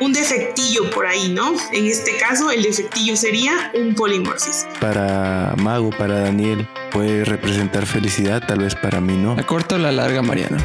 un defectillo por ahí, ¿no? En este caso, el defectillo sería un polimorfismo. Para Mago, para Daniel, puede representar felicidad, tal vez para mí no. ¿La corta o la larga, Mariana?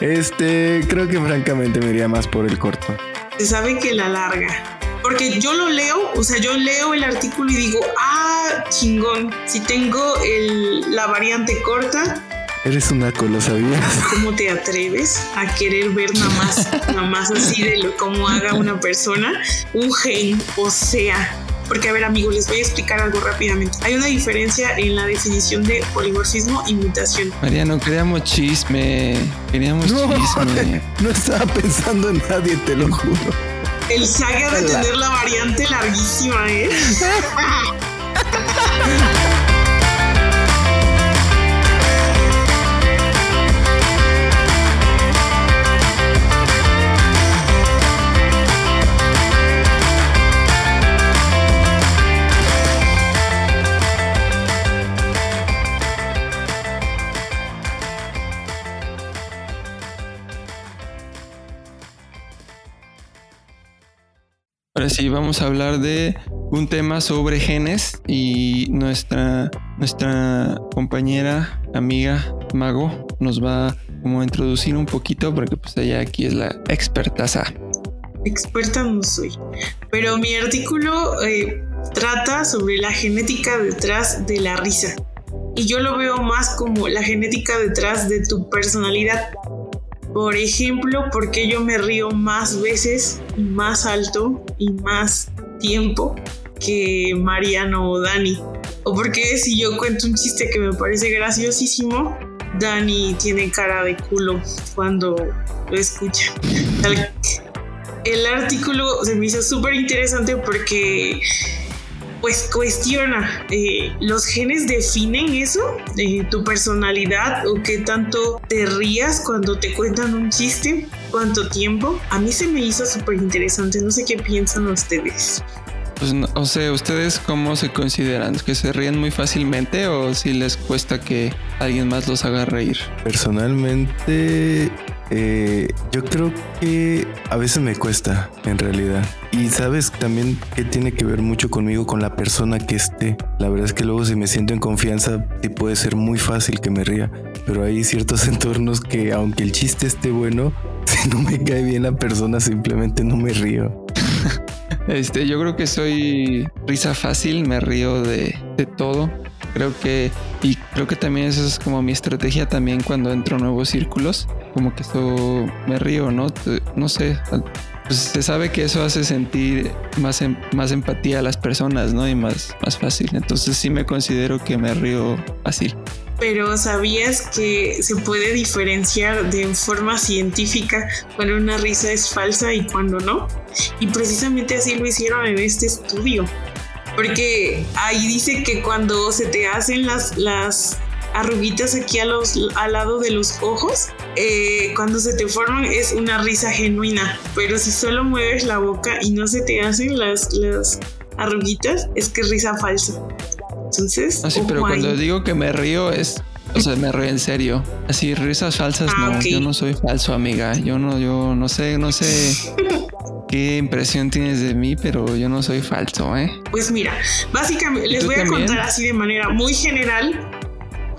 Este, creo que francamente me iría más por el corto. Se sabe que la larga. Porque yo lo leo, o sea, yo leo el artículo y digo, ah, chingón, si tengo el, la variante corta, Eres una lo ¿sabías? ¿Cómo te atreves a querer ver nada más, nada más así de lo, cómo haga una persona un gen? O sea, porque a ver amigos, les voy a explicar algo rápidamente. Hay una diferencia en la definición de polimorfismo y mutación. Mariano, queríamos chisme, queríamos chisme. No estaba pensando en nadie, te lo juro. El saga de tener la variante larguísima, ¿eh? Ahora sí, vamos a hablar de un tema sobre genes y nuestra, nuestra compañera, amiga Mago nos va como a introducir un poquito porque pues ella aquí es la expertaza. Experta no soy, pero mi artículo eh, trata sobre la genética detrás de la risa y yo lo veo más como la genética detrás de tu personalidad por ejemplo, porque yo me río más veces más alto y más tiempo que Mariano o Dani. O porque si yo cuento un chiste que me parece graciosísimo, Dani tiene cara de culo cuando lo escucha. El artículo se me hizo súper interesante porque pues cuestiona, eh, ¿los genes definen eso? Eh, ¿Tu personalidad o qué tanto te rías cuando te cuentan un chiste? ¿Cuánto tiempo? A mí se me hizo súper interesante, no sé qué piensan ustedes. Pues o sea, ¿ustedes cómo se consideran? ¿Que se ríen muy fácilmente o si les cuesta que alguien más los haga reír? Personalmente, eh, yo creo que a veces me cuesta, en realidad. Y sabes también que tiene que ver mucho conmigo, con la persona que esté. La verdad es que luego si me siento en confianza, sí puede ser muy fácil que me ría. Pero hay ciertos entornos que aunque el chiste esté bueno, si no me cae bien la persona, simplemente no me río. este, yo creo que soy risa fácil, me río de, todo. Creo que, y creo que también es como mi estrategia también cuando entro a nuevos círculos como que eso me río, ¿no? No sé, pues se sabe que eso hace sentir más, em, más empatía a las personas, ¿no? Y más, más fácil. Entonces sí me considero que me río fácil. Pero ¿sabías que se puede diferenciar de forma científica cuando una risa es falsa y cuando no? Y precisamente así lo hicieron en este estudio. Porque ahí dice que cuando se te hacen las, las arruguitas aquí a los, al lado de los ojos, eh, cuando se te forman es una risa genuina, pero si solo mueves la boca y no se te hacen las, las arruguitas, es que risa falsa. Entonces, así, ah, pero cuando digo que me río es o sea, me río en serio. Así, risas falsas, ah, no. Yo no soy falso, amiga. Yo no, yo no sé, no sé qué impresión tienes de mí, pero yo no soy falso, ¿eh? Pues mira, básicamente les voy a contar así de manera muy general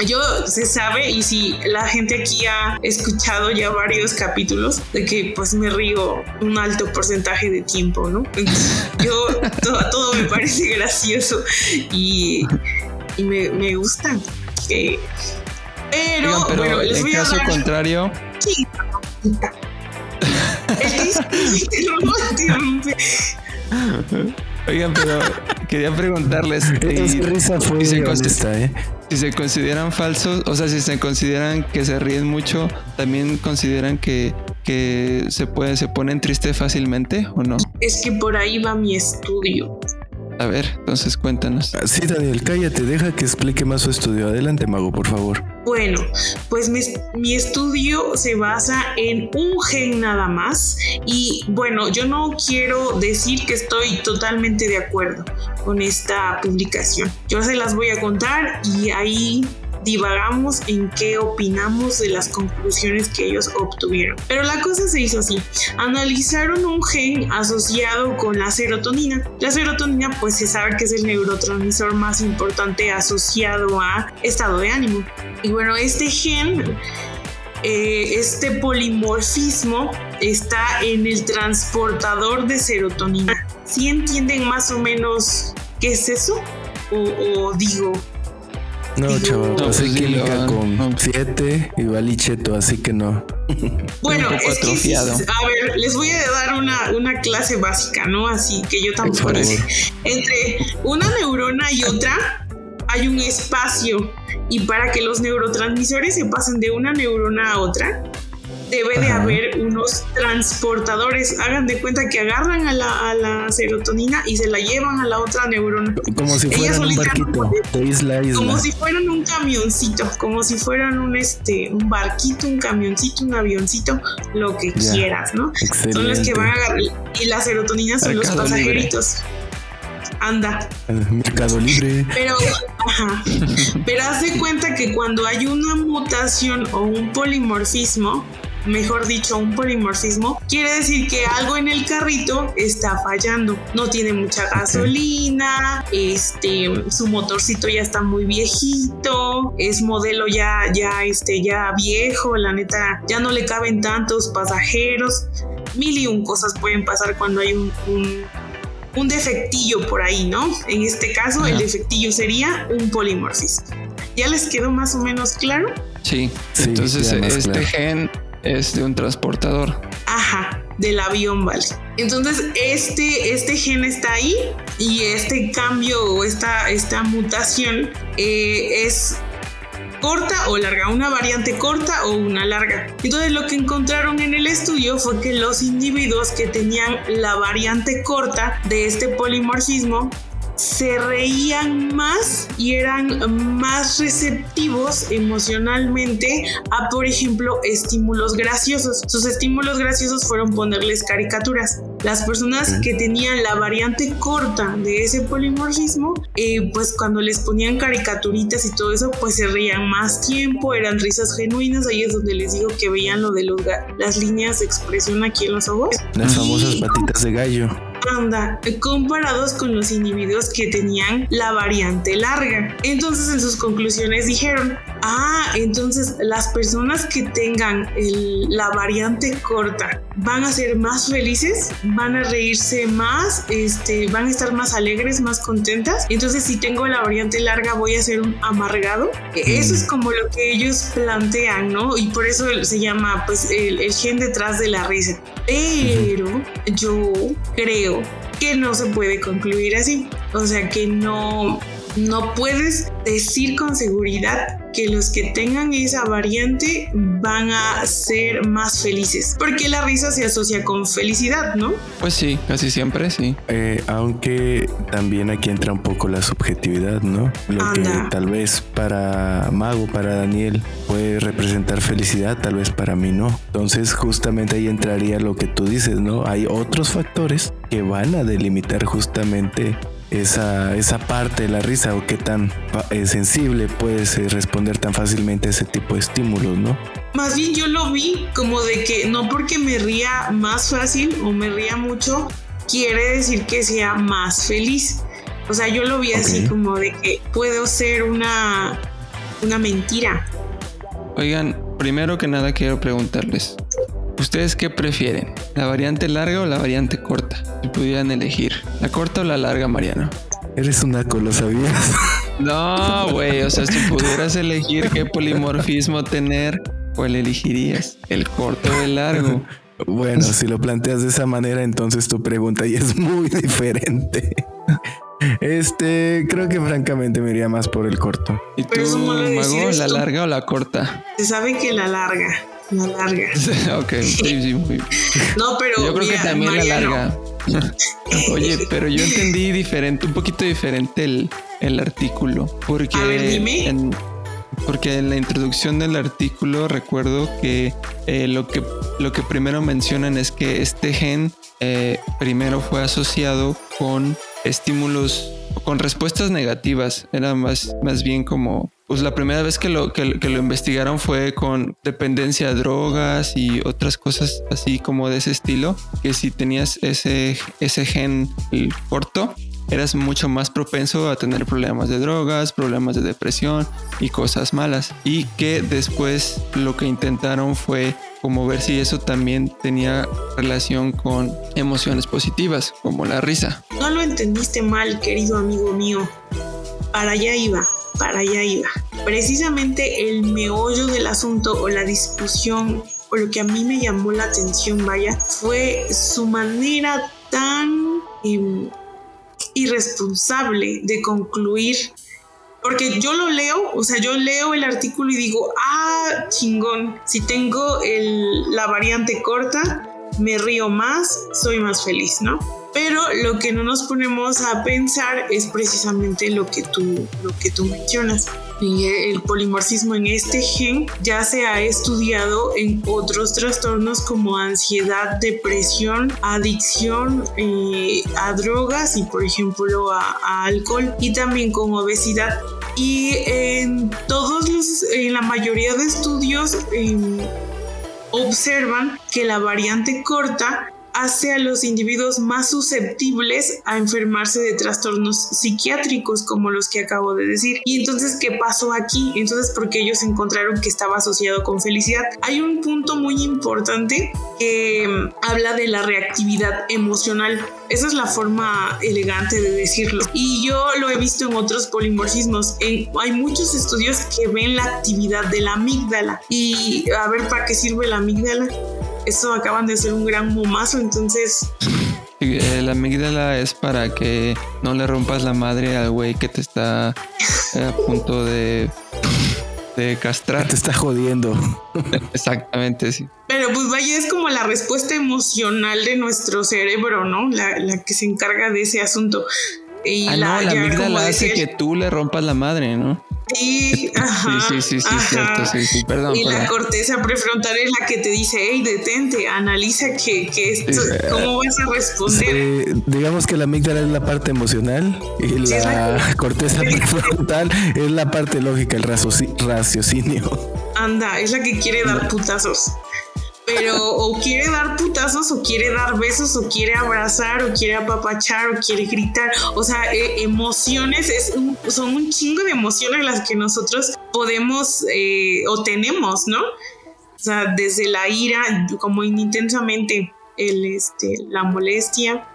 yo se sabe y si la gente aquí ha escuchado ya varios capítulos de que pues me río un alto porcentaje de tiempo, ¿no? yo todo, me parece gracioso y, me, me, gusta. pero, pero les en voy caso a contrario. Oigan, pero quería preguntarles. Y, risa fue si, se ¿eh? si se consideran falsos, o sea, si se consideran que se ríen mucho, también consideran que, que se puede, se ponen tristes fácilmente o no? Es que por ahí va mi estudio. A ver, entonces cuéntanos. Sí, Daniel, cállate, deja que explique más su estudio. Adelante, Mago, por favor. Bueno, pues mi, estudio se basa en un gen nada más y bueno, yo no quiero decir que estoy totalmente de acuerdo con esta publicación. Yo se las voy a contar y ahí divagamos en qué opinamos de las conclusiones que ellos obtuvieron. Pero la cosa se hizo así. Analizaron un gen asociado con la serotonina. La serotonina pues se sabe que es el neurotransmisor más importante asociado a estado de ánimo. Y bueno, este gen eh, este polimorfismo está en el transportador de serotonina. ¿Sí entienden más o menos qué es eso? O, digo... No, chaval, no, pasé pues química con 7 y valicheto, así que no. Bueno, es que, a ver, les voy a dar una, una clase básica, ¿no? Así que yo tampoco Entre una neurona y otra hay un espacio. Y para que los neurotransmisores se pasen de una neurona a otra, debe de haber unos transportadores. Hagan de cuenta que agarran a la, serotonina y se la llevan a la otra neurona. Como si fueran un barquito de isla isla. Como si fueran un camioncito, como si fueran un este un barquito, un camioncito, un avioncito, lo que quieras, ¿no? Son los que van a agarrar. Y la serotonina son los pasajeritos anda. Mercado Libre. Pero, ajá. Pero hace cuenta que cuando hay una mutación o un polimorfismo, mejor dicho, un polimorfismo, quiere decir que algo en el carrito está fallando. No tiene mucha gasolina, este, su motorcito ya está muy viejito, es modelo ya, ya, este, ya viejo, la neta, ya no le caben tantos pasajeros. Mil y un cosas pueden pasar cuando hay un un defectillo por ahí, ¿no? En este caso, el defectillo sería un polimorfismo. ¿Ya les quedó más o menos claro? Sí, entonces este gen es de un transportador. Ajá, del avión, vale. Entonces, este, este gen está ahí y este cambio o esta, esta mutación eh, es corta o larga, una variante corta o una larga. Entonces lo que encontraron en el estudio fue que los individuos que tenían la variante corta de este polimorfismo se reían más y eran más receptivos emocionalmente a, por ejemplo, estímulos graciosos. Sus estímulos graciosos fueron ponerles caricaturas. Las personas que tenían la variante corta de ese polimorfismo, eh, pues cuando les ponían caricaturitas y todo eso, pues se reían más tiempo, eran risas genuinas. Ahí es donde les digo que veían lo de los, las líneas de expresión aquí en los ojos. Las famosas patitas de gallo comparados con los individuos que tenían la variante larga. Entonces en sus conclusiones dijeron, ah, entonces las personas que tengan la variante corta van a ser más felices, van a reírse más, este, van a estar más alegres, más contentas. Entonces si tengo la variante larga voy a ser un amargado. E, eso es como lo que ellos plantean, ¿no? Y por eso se llama pues el, el gen detrás de la risa. Pero yo creo que no se puede concluir así. O sea que no, no puedes decir con seguridad que los que tengan esa variante van a ser más felices, porque la risa se asocia con felicidad, ¿no? Pues sí, casi siempre sí. Eh, aunque también aquí entra un poco la subjetividad, ¿no? Lo que tal vez para Mago, para Daniel, puede representar felicidad, tal vez para mí no. Entonces justamente ahí entraría lo que tú dices, ¿no? Hay otros factores que van a delimitar justamente esa, esa parte de la risa o qué tan eh, sensible puedes eh, responder tan fácilmente a ese tipo de estímulos, ¿no? Más bien yo lo vi como de que no porque me ría más fácil o me ría mucho, quiere decir que sea más feliz. O sea, yo lo vi así como de que puedo ser una, una mentira. Oigan, primero que nada quiero preguntarles, ¿Ustedes qué prefieren? ¿La variante larga o la variante corta? Si pudieran elegir. ¿La corta o la larga, Mariano? Eres un naco, ¿lo sabías? No, güey. O sea, si pudieras elegir qué polimorfismo tener, ¿cuál elegirías? ¿El corto o el largo? Bueno, si lo planteas de esa manera, entonces tu pregunta ya es muy diferente. Este, creo que francamente me iría más por el corto. ¿Y tú, Mago, la larga o la corta? Se sabe que la larga la larga. ok, sí, sí, muy No, pero. Yo creo que también la larga. Oye, pero yo entendí diferente, un poquito diferente el, el artículo. Porque. A ver, dime. porque en la introducción del artículo recuerdo que, eh, lo que lo que primero mencionan es que este gen eh, primero fue asociado con estímulos, con respuestas negativas. Era más, más bien como pues la primera vez que lo, que, lo investigaron fue con dependencia a drogas y otras cosas así como de ese estilo, que si tenías ese, ese gen corto, eras mucho más propenso a tener problemas de drogas, problemas de depresión y cosas malas. Y que después lo que intentaron fue como ver si eso también tenía relación con emociones positivas, como la risa. No lo entendiste mal, querido amigo mío. Para allá iba, para allá iba. Precisamente el meollo del asunto o la discusión o lo que a mí me llamó la atención, vaya, fue su manera tan em, irresponsable de concluir. Porque yo lo leo, o sea, yo leo el artículo y digo, ah, chingón, si tengo la variante corta, me río más, soy más feliz, ¿no? Pero lo que no nos ponemos a pensar es precisamente lo que tú, lo que tú mencionas. Y el polimorfismo en este gen ya se ha estudiado en otros trastornos como ansiedad, depresión, adicción eh, a drogas y por ejemplo a, alcohol y también con obesidad. Y en todos los, en la mayoría de estudios observan que la variante corta hace a los individuos más susceptibles a enfermarse de trastornos psiquiátricos como los que acabo de decir. Y entonces, ¿qué pasó aquí? Entonces, porque ellos encontraron que estaba asociado con felicidad. Hay un punto muy importante que mm, habla de la reactividad emocional. Esa es la forma elegante de decirlo. Y yo lo he visto en otros polimorfismos. hay muchos estudios que ven la actividad de la amígdala. Y a ver, ¿para qué sirve la amígdala? Eso acaban de ser un gran momazo, entonces... Eh, la amígdala es para que no le rompas la madre al güey que te está eh, a punto de, de castrar. Te está jodiendo. Exactamente, sí. Pero pues vaya, es como la respuesta emocional de nuestro cerebro, ¿no? La, la que se encarga de ese asunto. Y ah, la, no, la amígdala hace que tú le rompas la madre, ¿no? Sí, ajá, sí, sí, sí, cierto, sí, sí, perdón. Y la corteza prefrontal es la que te dice, hey, detente, analiza que, que esto, cómo vas a responder. digamos que la amígdala es la parte emocional y la, corteza prefrontal es la parte lógica, el raciocinio. Anda, es la que quiere dar putazos pero o quiere dar putazos o quiere dar besos o quiere abrazar o quiere apapachar o quiere gritar. O sea, e, emociones es son un chingo de emociones las que nosotros podemos eh, o tenemos, ¿no? O sea, desde la ira, como intensamente, el, este, la molestia,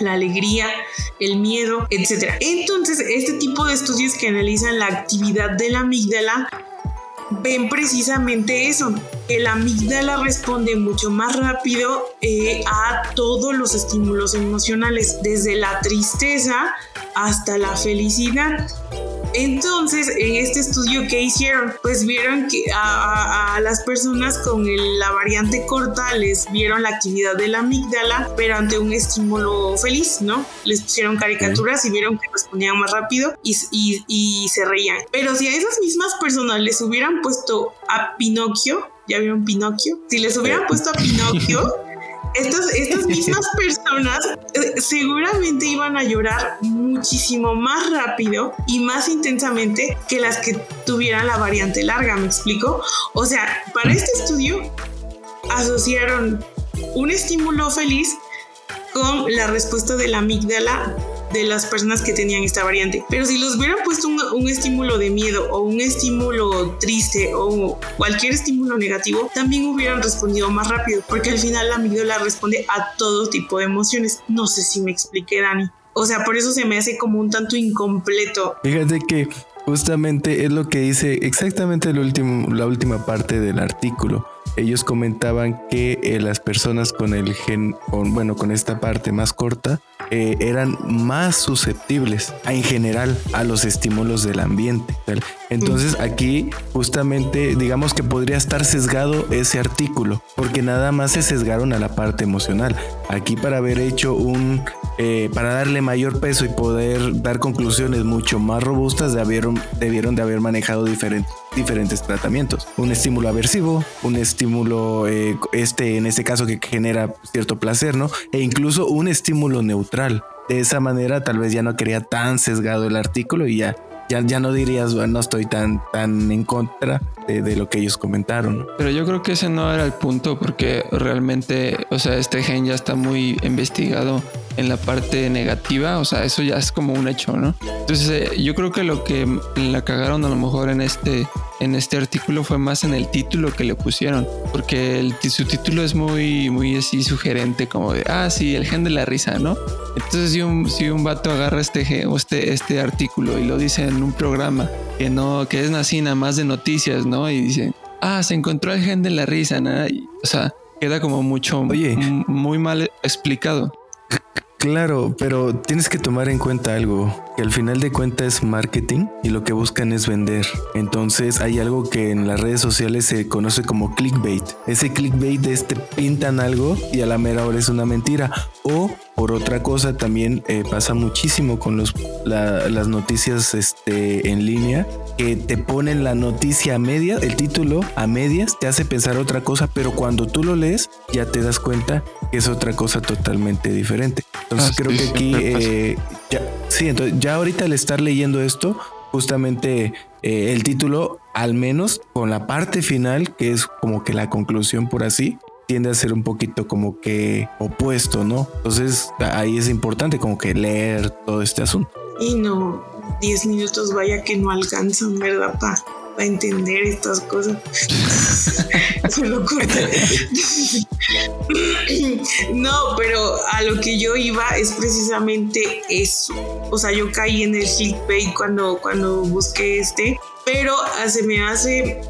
la alegría, el miedo, etc. Entonces, este tipo de estudios que analizan la actividad de la amígdala ven precisamente eso, la amígdala responde mucho más rápido eh, a todos los estímulos emocionales, desde la tristeza hasta la felicidad. Entonces, en este estudio que hicieron, pues vieron que a, las personas con la variante corta les vieron la actividad de la amígdala, pero ante un estímulo feliz, ¿no? Les pusieron caricaturas y vieron que respondían más rápido y, y se reían. Pero si a esas mismas personas les hubieran puesto a Pinocchio, ¿ya vieron Pinocchio? Si les hubieran puesto a Pinocchio, estas, estas mismas personas eh, seguramente iban a llorar muchísimo más rápido y más intensamente que las que tuvieran la variante larga, ¿me explico? O sea, para este estudio asociaron un estímulo feliz con la respuesta de la amígdala de las personas que tenían esta variante. Pero si los hubieran puesto un, estímulo de miedo o un estímulo triste o cualquier estímulo negativo, también hubieran respondido más rápido, porque al final la amígdala responde a todo tipo de emociones. No sé si me expliqué, Dani. O sea, por eso se me hace como un tanto incompleto. Fíjate que justamente es lo que dice exactamente la última parte del artículo ellos comentaban que eh, las personas con el gen, bueno, con esta parte más corta, eh, eran más susceptibles en general a los estímulos del ambiente. Entonces aquí justamente digamos que podría estar sesgado ese artículo, porque nada más se sesgaron a la parte emocional. Aquí para haber hecho un, eh, para darle mayor peso y poder dar conclusiones mucho más robustas, debieron, debieron de haber manejado diferentes tratamientos. Un estímulo aversivo, un estímulo, eh, este en este caso que genera cierto placer, ¿no? E incluso un estímulo neutral. De esa manera tal vez ya no quería tan sesgado el artículo y ya ya, ya no dirías, bueno, no estoy tan, tan en contra de, lo que ellos comentaron. Pero yo creo que ese no era el punto porque realmente, o sea, este gen ya está muy investigado en la parte negativa, o sea, eso ya es como un hecho, ¿no? Entonces, eh, yo creo que lo que la cagaron a lo mejor en este en este artículo fue más en el título que le pusieron, porque el, su título es muy, muy así sugerente, como de, ah, sí, el gen de la risa, ¿no? Entonces, si un, si un vato agarra este, este, este artículo y lo dice en un programa que no, que es así nada más de noticias, ¿no? Y dice, ah, se encontró el gen de la risa, nada, o sea, queda como mucho, muy mal explicado. Claro, pero tienes que tomar en cuenta algo, que al final de cuentas es marketing y lo que buscan es vender. Entonces hay algo que en las redes sociales se conoce como clickbait. Ese clickbait es te pintan algo y a la mera hora es una mentira. O por otra cosa también eh, pasa muchísimo con los, las noticias este, en línea que te ponen la noticia a medias, el título a medias te hace pensar otra cosa, pero cuando tú lo lees ya te das cuenta que es otra cosa totalmente diferente. Entonces ah, creo que aquí, eh, ya, sí, entonces ya ahorita al estar leyendo esto, justamente eh, el título, al menos con la parte final, que es como que la conclusión por así, tiende a ser un poquito como que opuesto, ¿no? Entonces ahí es importante como que leer todo este asunto. Y no, 10 minutos vaya que no alcanzan, ¿verdad? Para entender estas cosas. Se lo no, pero a lo que yo iba es precisamente eso. O sea, yo caí en el clickbait cuando, cuando busqué este, pero se me hace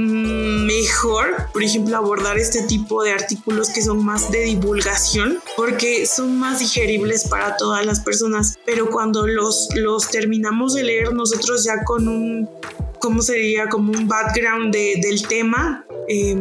mejor, por ejemplo, abordar este tipo de artículos que son más de divulgación, porque son más digeribles para todas las personas. Pero cuando los, los terminamos de leer nosotros ya con un, ¿cómo sería? Como un background del tema. Eh,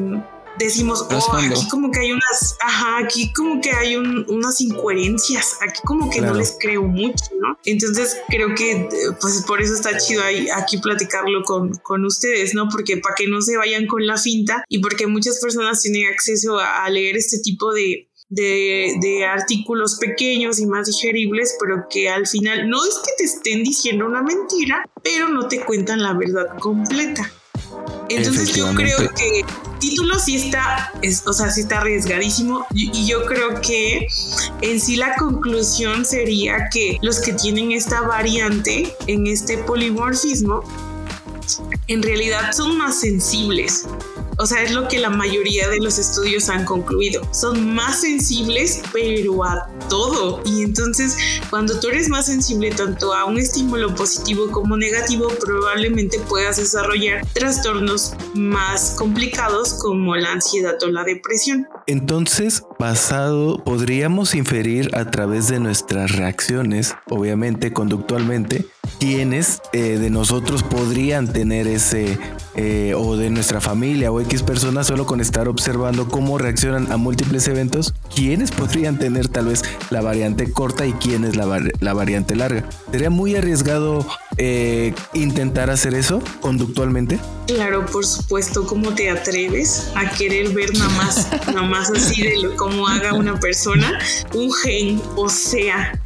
decimos, oh, aquí como que hay unas, ajá, aquí como que hay unas incoherencias, aquí como que no les creo mucho, ¿no? Entonces creo que pues por eso está chido ahí, aquí platicarlo con, con ustedes, ¿no? Porque para que no se vayan con la finta y porque muchas personas tienen acceso a, leer este tipo de, de, de, artículos pequeños y más digeribles, pero que al final no es que te estén diciendo una mentira, pero no te cuentan la verdad completa. Entonces yo creo que título sí está, o sea, sí está arriesgadísimo y, yo creo que en sí la conclusión sería que los que tienen esta variante en este polimorfismo en realidad son más sensibles o sea, es lo que la mayoría de los estudios han concluido. Son más sensibles, pero a todo. Y entonces, cuando tú eres más sensible tanto a un estímulo positivo como negativo, probablemente puedas desarrollar trastornos más complicados como la ansiedad o la depresión. Entonces, basado, podríamos inferir a través de nuestras reacciones, obviamente conductualmente, quiénes eh, de nosotros podrían tener ese, eh, o de nuestra familia o X personas, solo con estar observando cómo reaccionan a múltiples eventos, quiénes podrían tener tal vez la variante corta y quiénes la, la variante larga. ¿Sería muy arriesgado eh, intentar hacer eso conductualmente? Claro, por supuesto, ¿cómo te atreves a querer ver nada más, nada más así de lo, cómo haga una persona un gen? O sea,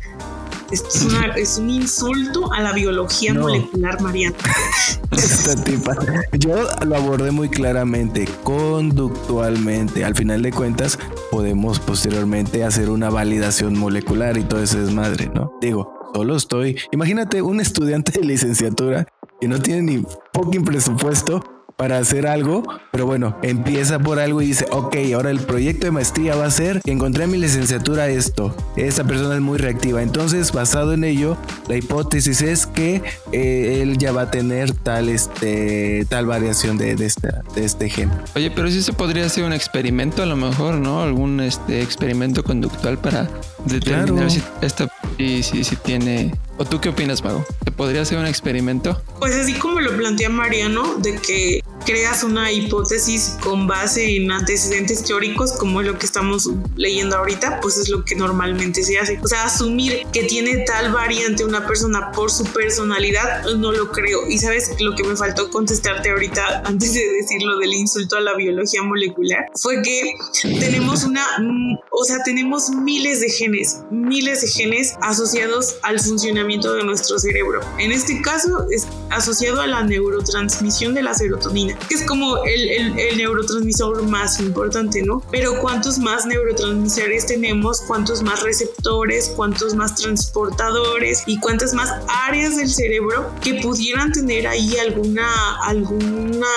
es, un insulto a la biología molecular, Mariana. Esta tipa. Yo lo abordé muy claramente, conductualmente. Al final de cuentas, podemos posteriormente hacer una validación molecular y todo ese desmadre, ¿no? Digo, solo estoy. Imagínate un estudiante de licenciatura que no tiene ni fucking presupuesto para hacer algo, pero bueno, empieza por algo y dice, ok, ahora el proyecto de maestría va a ser que encontré en mi licenciatura esto. Esta persona es muy reactiva. Entonces, basado en ello, la hipótesis es que eh, él ya va a tener tal, este, tal variación de, de, de este gen. Oye, pero sí se podría hacer un experimento a lo mejor, ¿no? Algún este, experimento conductual para determinar si esta y si, si tiene ¿O tú qué opinas, Mago? ¿Se podría hacer un experimento? Pues así como lo plantea Mariano, de que creas una hipótesis con base en antecedentes teóricos como es lo que estamos leyendo ahorita, pues es lo que normalmente se hace. O sea, asumir que tiene tal variante una persona por su personalidad, no lo creo. Y sabes lo que me faltó contestarte ahorita antes de decir lo del insulto a la biología molecular, fue que tenemos una, o sea, tenemos miles de genes, miles de genes asociados al funcionamiento de nuestro cerebro. En este caso es asociado a la neurotransmisión de la serotonina que es como el, el, neurotransmisor más importante, ¿no? Pero ¿cuántos más neurotransmisores tenemos? ¿Cuántos más receptores? ¿Cuántos más transportadores? ¿Y cuántas más áreas del cerebro que pudieran tener ahí alguna, alguna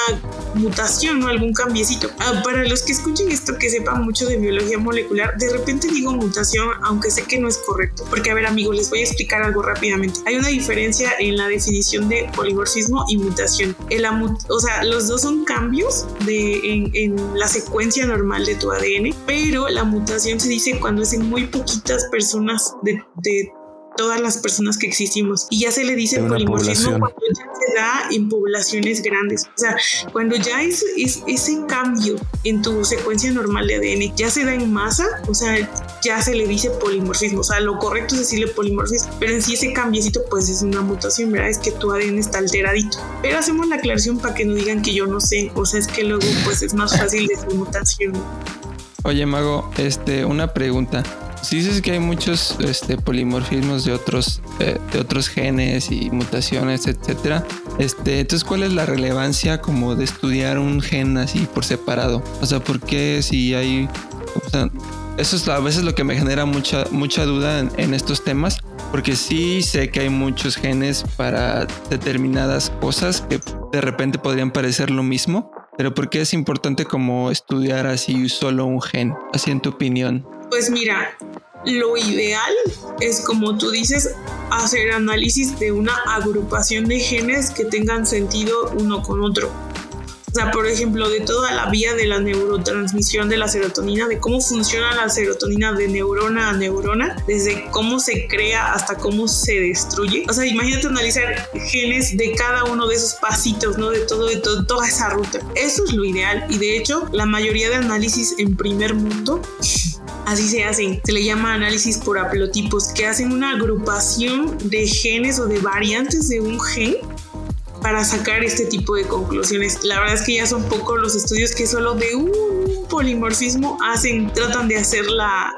mutación o algún cambiecito? Ah, para los que escuchen esto, que sepan mucho de biología molecular, de repente digo mutación, aunque sé que no es correcto. Porque, a ver, amigos, les voy a explicar algo rápidamente. Hay una diferencia en la definición de polimorfismo y mutación. El, o sea, los dos son cambios de, en, la secuencia normal de tu ADN, pero la mutación se dice cuando es en muy poquitas personas de, de todas las personas que existimos. Y ya se le dice polimorfismo cuando ya se da en poblaciones grandes. O sea, cuando ya es, es, ese cambio en tu secuencia normal de ADN ya se da en masa, o sea, ya se le dice polimorfismo. O sea, lo correcto es decirle polimorfismo, pero en sí ese cambiecito pues es una mutación, ¿verdad? Es que tu ADN está alteradito. Pero hacemos la aclaración para que no digan que yo no sé. O sea, es que luego pues es más fácil decir mutación. Oye, Mago, este, una pregunta si dices que hay muchos este, polimorfismos de otros, eh, de otros genes y mutaciones, etcétera. Este, entonces, ¿cuál es la relevancia como de estudiar un gen así por separado? O sea, ¿por qué si hay... eso es a veces lo que me genera mucha, mucha duda en, estos temas, porque sí sé que hay muchos genes para determinadas cosas que de repente podrían parecer lo mismo, pero ¿por qué es importante como estudiar así solo un gen? Así en tu opinión. Pues mira, lo ideal es, como tú dices, hacer análisis de una agrupación de genes que tengan sentido uno con otro. Sea, por ejemplo, de toda la vía de la neurotransmisión de la serotonina, de cómo funciona la serotonina de neurona a neurona, desde cómo se crea hasta cómo se destruye. O sea, imagínate analizar genes de cada uno de esos pasitos, ¿no? De todo, de todo, toda esa ruta. Eso es lo ideal. Y de hecho, la mayoría de análisis en primer mundo Así se hacen. Se le llama análisis por haplotipos, que hacen una agrupación de genes o de variantes de un gen para sacar este tipo de conclusiones. La verdad es que ya son pocos los estudios que solo de un polimorfismo hacen, tratan de hacer la,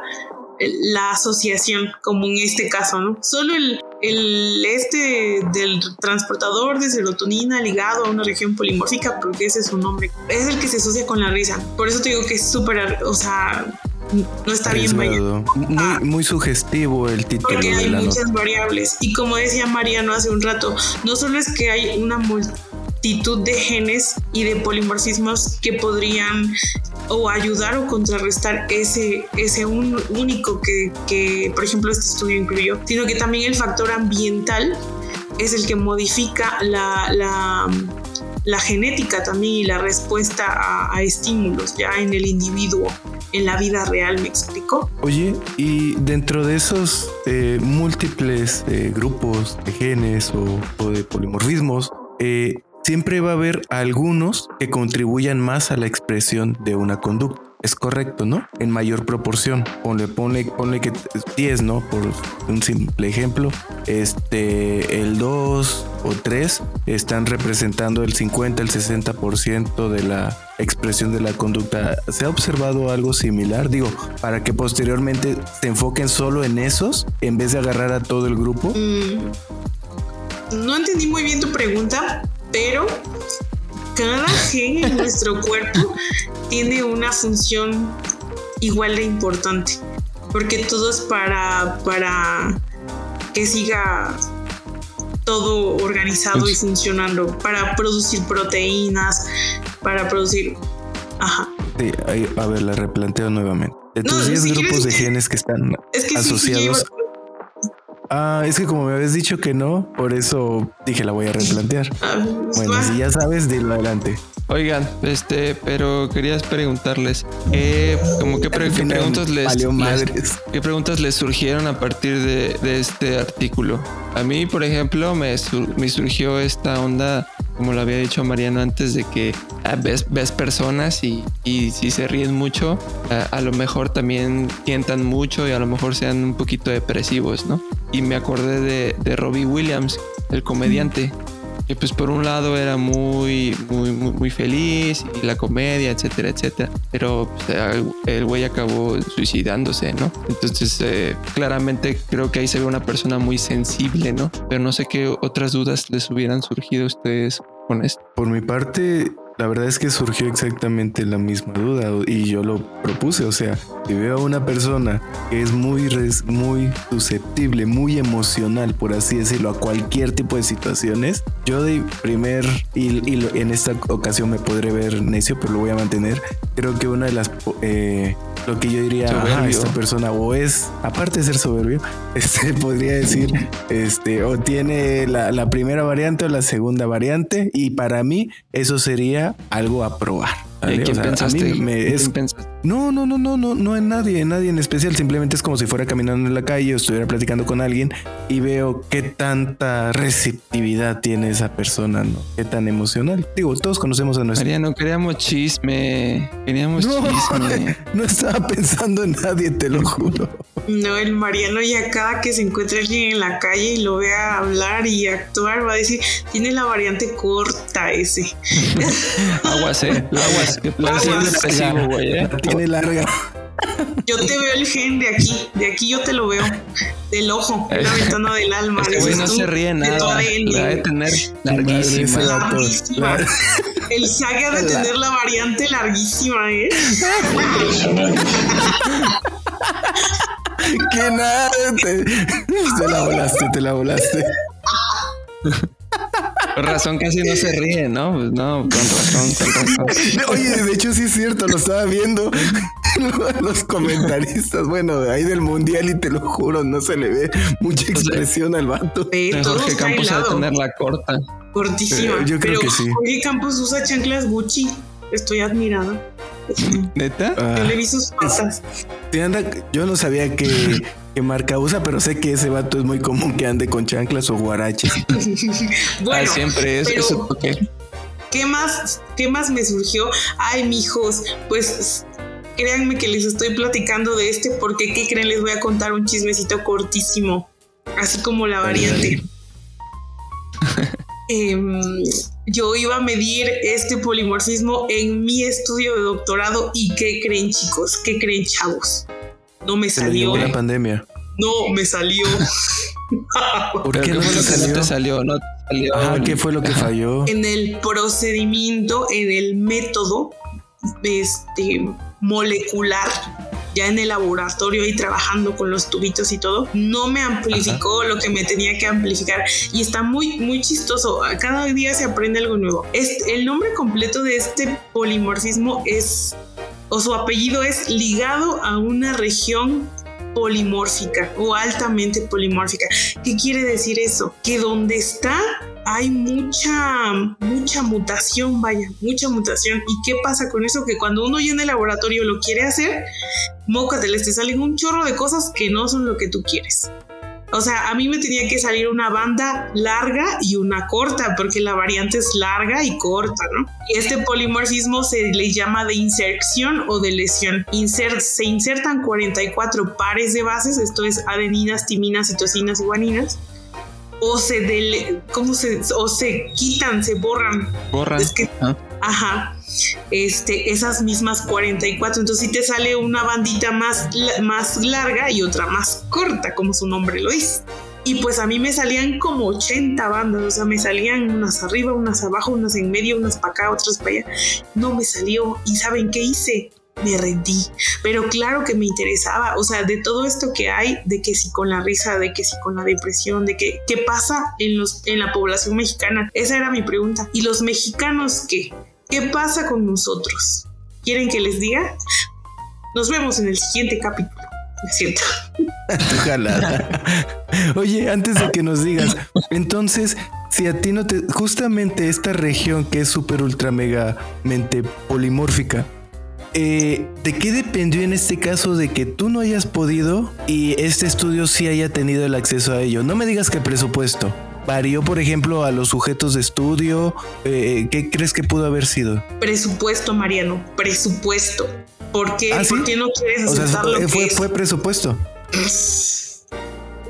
la asociación, como en este caso, ¿no? Solo el, el este del transportador de serotonina ligado a una región polimórfica, porque ese es su nombre, es el que se asocia con la risa. Por eso te digo que es súper, o sea, no está bien Muy, muy sugestivo el título. Porque hay muchas variables. Y como decía Mariano hace un rato, no solo es que hay una multitud de genes y de polimorfismos que podrían o ayudar o contrarrestar ese, ese un, único que, que, por ejemplo, este estudio incluyó, sino que también el factor ambiental es el que modifica la, la, la genética también y la respuesta a, estímulos ya en el individuo en la vida real, ¿me explico? Oye, y dentro de esos eh, múltiples eh, grupos de genes o, de polimorfismos, eh, siempre va a haber algunos que contribuyan más a la expresión de una conducta es correcto, ¿no? En mayor proporción. Ponle, ponle, ponle que 10, ¿no? Por un simple ejemplo. Este, el 2 o 3 están representando el 50, el 60% de la expresión de la conducta. ¿Se ha observado algo similar? Digo, para que posteriormente se enfoquen solo en esos en vez de agarrar a todo el grupo. Mm, no entendí muy bien tu pregunta, pero cada gen en nuestro cuerpo tiene una función igual de importante, porque todo es para, para que siga todo organizado y funcionando, para producir proteínas, para producir... Ajá. Sí, a ver, la replanteo nuevamente. De tus 10 grupos de genes que están asociados... Ah, es que como me habías dicho que no, por eso dije la voy a replantear. Ah, bueno, si ya sabes, dilo adelante. Oigan, este, pero querías preguntarles, eh, como qué, preguntas les, qué preguntas les surgieron a partir de, este artículo. A mí, por ejemplo, me, me surgió esta onda como lo había dicho Mariano antes, de que ah, ves, ves personas y, y, si se ríen mucho, a, lo mejor también sientan mucho y a lo mejor sean un poquito depresivos, ¿no? Y me acordé de, de Robbie Williams, el comediante que pues por un lado era muy, muy, muy, feliz y la comedia, etcétera, etcétera, pero pues, el güey acabó suicidándose, ¿no? Entonces, eh, claramente creo que ahí se ve una persona muy sensible, ¿no? Pero no sé qué otras dudas les hubieran surgido a ustedes con esto. Por mi parte, la verdad es que surgió exactamente la misma duda y yo lo propuse. O sea, si veo a una persona que es muy, muy susceptible, muy emocional, por así decirlo, a cualquier tipo de situaciones, yo de primer, y, en esta ocasión me podré ver necio, pero lo voy a mantener. Creo que una de las eh, lo que yo diría a esta persona o es aparte de ser soberbio este podría decir este o tiene la, la primera variante o la segunda variante y para mí eso sería algo a probar no, no, no, no, no, no en nadie, en nadie en especial. Simplemente es como si fuera caminando en la calle o estuviera platicando con alguien y veo qué tanta receptividad tiene esa persona, ¿no? Qué tan emocional. Digo, todos conocemos a nuestro. Mariano, queríamos chisme. Queríamos chisme. No estaba pensando en nadie, te lo juro. No, el Mariano ya cada que se encuentra alguien en la calle y lo vea hablar y actuar, va a decir, tiene la variante corta ese. aguas, eh. Aguas ¿eh? Tiene larga. Yo te veo el gen de aquí, de aquí yo te lo veo, del ojo, la ventana del alma. Este no se ríe nada. La de tener larguísima. larguísima. El saga de tener la variante larguísima, ¿eh? que nada, te, te la volaste, te la volaste. Con razón casi no se ríe, ¿no? Pues no, con razón, con razón. Oye, de hecho sí es cierto, lo estaba viendo. Los comentaristas, bueno, ahí del mundial y te lo juro, no se le ve mucha expresión al vato. Jorge Campos a tener la corta. Cortísima. Eh, yo creo que sí. Jorge Campos usa chanclas Gucci. Estoy admirada. ¿Neta? Yo le vi sus patas. Yo no sabía que marca usa, pero sé que ese vato es muy común que ande con chanclas o guaraches. bueno, ah, siempre es eso. ¿Qué más, ¿Qué más me surgió? Ay, mijos, pues créanme que les estoy platicando de este porque, ¿qué creen? Les voy a contar un chismecito cortísimo, así como la variante. Em, yo iba a medir este polimorfismo en mi estudio de doctorado y ¿qué creen chicos? ¿Qué creen chavos? No me salió. la pandemia. No, me salió. ¿Por qué no, te salió? No Ajá, ¿qué fue lo que falló? En el procedimiento, en el método este, molecular, ya en el laboratorio y trabajando con los tubitos y todo, no me amplificó lo que me tenía que amplificar y está muy, muy chistoso. Cada día se aprende algo nuevo. Este, el nombre completo de este polimorfismo es o su apellido es ligado a una región polimórfica o altamente polimórfica. ¿Qué quiere decir eso? Que donde está hay mucha, mucha mutación, vaya, mucha mutación. ¿Y qué pasa con eso? Que cuando uno ya en el laboratorio lo quiere hacer, mócateles, te salen un chorro de cosas que no son lo que tú quieres. O sea, a mí me tenía que salir una banda larga y una corta, porque la variante es larga y corta, ¿no? Este polimorfismo se le llama de inserción o de lesión. se insertan 44 pares de bases, esto es adeninas, timinas, citosinas y guaninas o se ¿cómo se o se quitan, se borran. Borran. Ah. Ajá. Este, esas mismas 44. Entonces, si te sale una bandita más, más larga y otra más corta, como su nombre lo dice. Y pues a mí me salían como 80 bandas, o sea, me salían unas arriba, unas abajo, unas en medio, unas para acá, otras para allá. No me salió. ¿Y saben qué hice? Me rendí. Pero claro que me interesaba, o sea, de todo esto que hay, de que si con la risa, de que si con la depresión, de que qué pasa en, los, en la población mexicana. Esa era mi pregunta. ¿Y los mexicanos qué? ¿Qué pasa con nosotros? ¿Quieren que les diga? Nos vemos en el siguiente capítulo. Me siento. Ojalá. Oye, antes de que nos digas, entonces, si a ti no te. Justamente esta región que es súper ultra mega mente polimórfica, eh, ¿de qué dependió en este caso de que tú no hayas podido y este estudio sí haya tenido el acceso a ello? No me digas que presupuesto. varió, por ejemplo, a los sujetos de estudio? Eh, ¿Qué crees que pudo haber sido? Presupuesto, Mariano, presupuesto. ¿Por qué, ¿Ah, ¿Por qué no quieres aceptar lo fue, que fue presupuesto.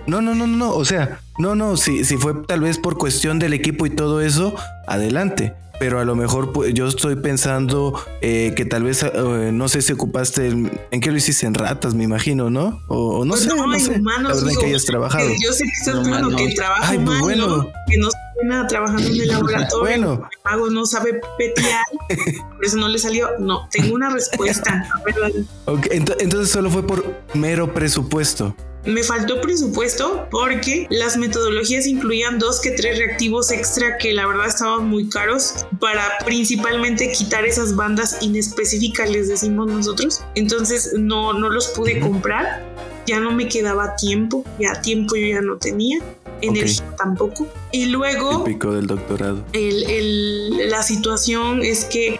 No, no, no, no, o sea, no, no, si, si fue tal vez por cuestión del equipo y todo eso, adelante pero a lo mejor pues, yo estoy pensando eh, que tal vez, eh, no sé si ocupaste, en qué lo hiciste en ratas, me imagino, ¿no? O, no pues sé, no, sé, la verdad que hayas trabajado. yo sé que estás hablando que trabajo Ay, pues bueno. que no sabe nada trabajando en el laboratorio, bueno. el pago no sabe petear, por eso no le salió. No, tengo una respuesta, okay, entonces solo fue por mero presupuesto. Me faltó presupuesto porque las metodologías incluían dos que tres reactivos extra que la verdad estaban muy caros para principalmente quitar esas bandas inespecíficas, les decimos nosotros. Entonces no, no los pude comprar. Ya no me quedaba tiempo, ya tiempo yo ya no tenía energía tampoco. Y luego... Típico del doctorado. El, la situación es que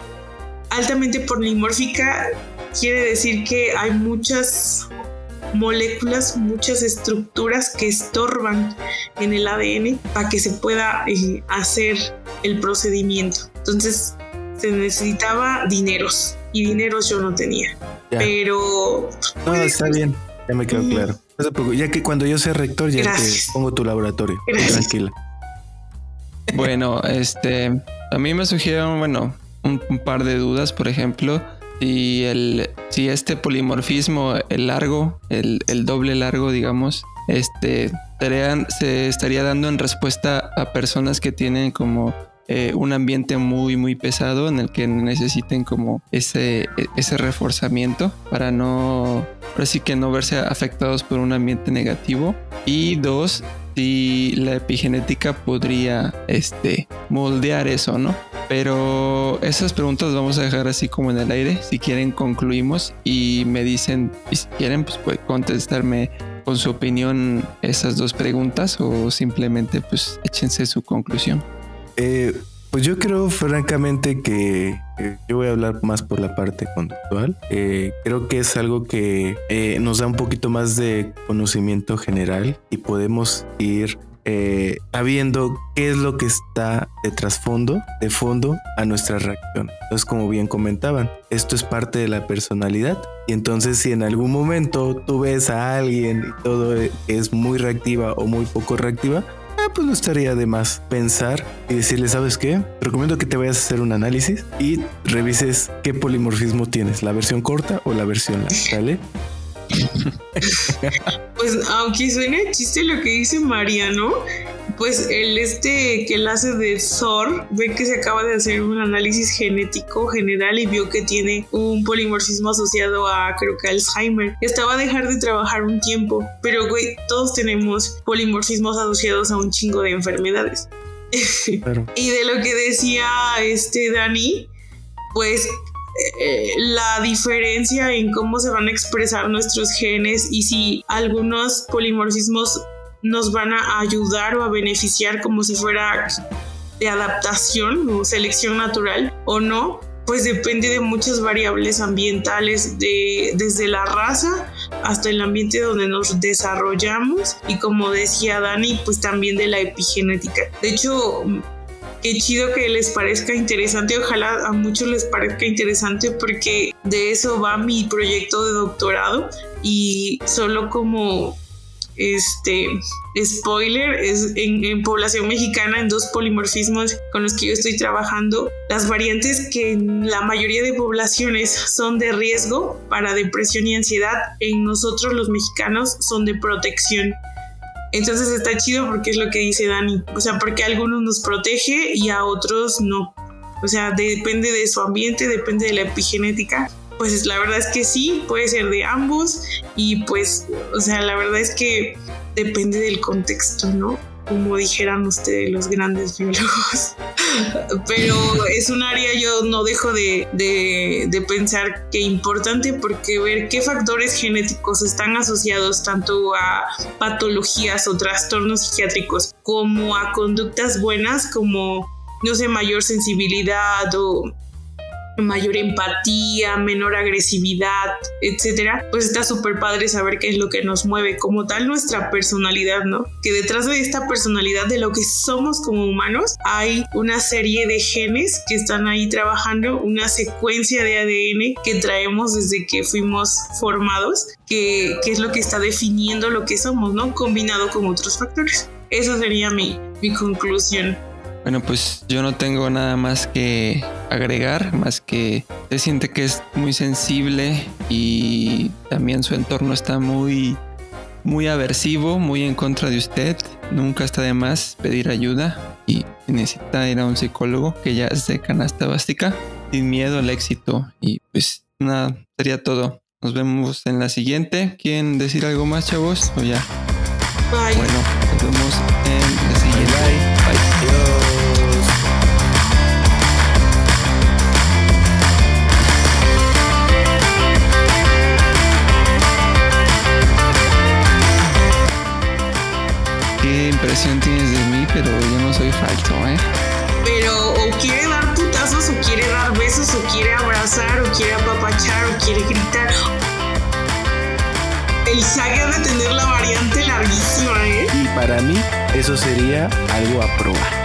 altamente polimórfica quiere decir que hay muchas moléculas, muchas estructuras que estorban en el ADN para que se pueda eh, hacer el procedimiento. Entonces se necesitaba dineros y dineros yo no tenía. Pero... No, está bien, ya me quedó claro. Ya que cuando yo sea rector ya te pongo tu laboratorio. Tranquila. Bueno, este, a mí me surgieron, bueno, un par de dudas, por ejemplo si, el, si este polimorfismo, el largo, el, doble largo, digamos, este, se estaría dando en respuesta a personas que tienen como eh, un ambiente muy muy pesado en el que necesiten como ese, reforzamiento para no así que no verse afectados por un ambiente negativo. Y dos si la epigenética podría este moldear eso no pero esas preguntas vamos a dejar así como en el aire. Si quieren, concluimos y me dicen, si quieren, pues puede contestarme con su opinión esas dos preguntas o simplemente pues échense su conclusión. Eh, pues yo creo francamente que eh, yo voy a hablar más por la parte conductual. Eh, creo que es algo que nos da un poquito más de conocimiento general y podemos ir eh, sabiendo qué es lo que está de trasfondo, de fondo a nuestra reacción. Entonces, como bien comentaban, esto es parte de la personalidad. Y entonces, si en algún momento tú ves a alguien y todo es muy reactiva o muy poco reactiva, eh, pues no estaría de más pensar y decirle, ¿sabes qué? Te recomiendo que te vayas a hacer un análisis y revises qué polimorfismo tienes, la versión corta o la versión larga, ¿vale? pues aunque suene chiste lo que dice Mariano, pues el este que él hace de Thor, ve que se acaba de hacer un análisis genético general y vio que tiene un polimorfismo asociado a creo que Alzheimer. Estaba a dejar de trabajar un tiempo, pero güey, todos tenemos polimorfismos asociados a un chingo de enfermedades. y de lo que decía este Dani, pues eh, la diferencia en cómo se van a expresar nuestros genes y si algunos polimorfismos nos van a ayudar o a beneficiar como si fuera de adaptación o selección natural o no, pues depende de muchas variables ambientales, de, desde la raza hasta el ambiente donde nos desarrollamos y como decía Dani, pues también de la epigenética. De hecho, qué chido que les parezca interesante. Ojalá a muchos les parezca interesante porque de eso va mi proyecto de doctorado y solo como este spoiler es en, población mexicana en dos polimorfismos con los que yo estoy trabajando las variantes que en la mayoría de poblaciones son de riesgo para depresión y ansiedad en nosotros los mexicanos son de protección entonces está chido porque es lo que dice Dani. O sea, porque a algunos nos protege y a otros no. O sea, depende de su ambiente, depende de la epigenética. Pues la verdad es que sí, puede ser de ambos. Y pues, o sea, la verdad es que depende del contexto, ¿no? Como dijeran ustedes los grandes biólogos. Pero es un área yo no dejo de, de, pensar que importante porque ver qué factores genéticos están asociados tanto a patologías o trastornos psiquiátricos como a conductas buenas como, no sé, mayor sensibilidad o mayor empatía, menor agresividad, etcétera, pues está súper padre saber qué es lo que nos mueve como tal nuestra personalidad, ¿no? Que detrás de esta personalidad de lo que somos como humanos hay una serie de genes que están ahí trabajando, una secuencia de ADN que traemos desde que fuimos formados, que, es lo que está definiendo lo que somos, ¿no? Combinado con otros factores. Esa sería mi, mi conclusión. Bueno, pues yo no tengo nada más que agregar, más que se siente que es muy sensible y también su entorno está muy, muy aversivo, muy en contra de usted. Nunca está de más pedir ayuda y necesita ir a un psicólogo que ya es de canasta básica, sin miedo al éxito. Y pues nada, sería todo. Nos vemos en la siguiente. ¿Quieren decir algo más, chavos? O ya. Bye. Bueno, nos vemos en la siguiente. Bye. ¿Qué impresión tienes de mí? Pero yo no soy falso, ¿eh? Pero o quiere dar putazos, o quiere dar besos, o quiere abrazar, o quiere apapachar, o quiere gritar. El saga de tener la variante larguísima, ¿eh? Y para mí eso sería algo a probar.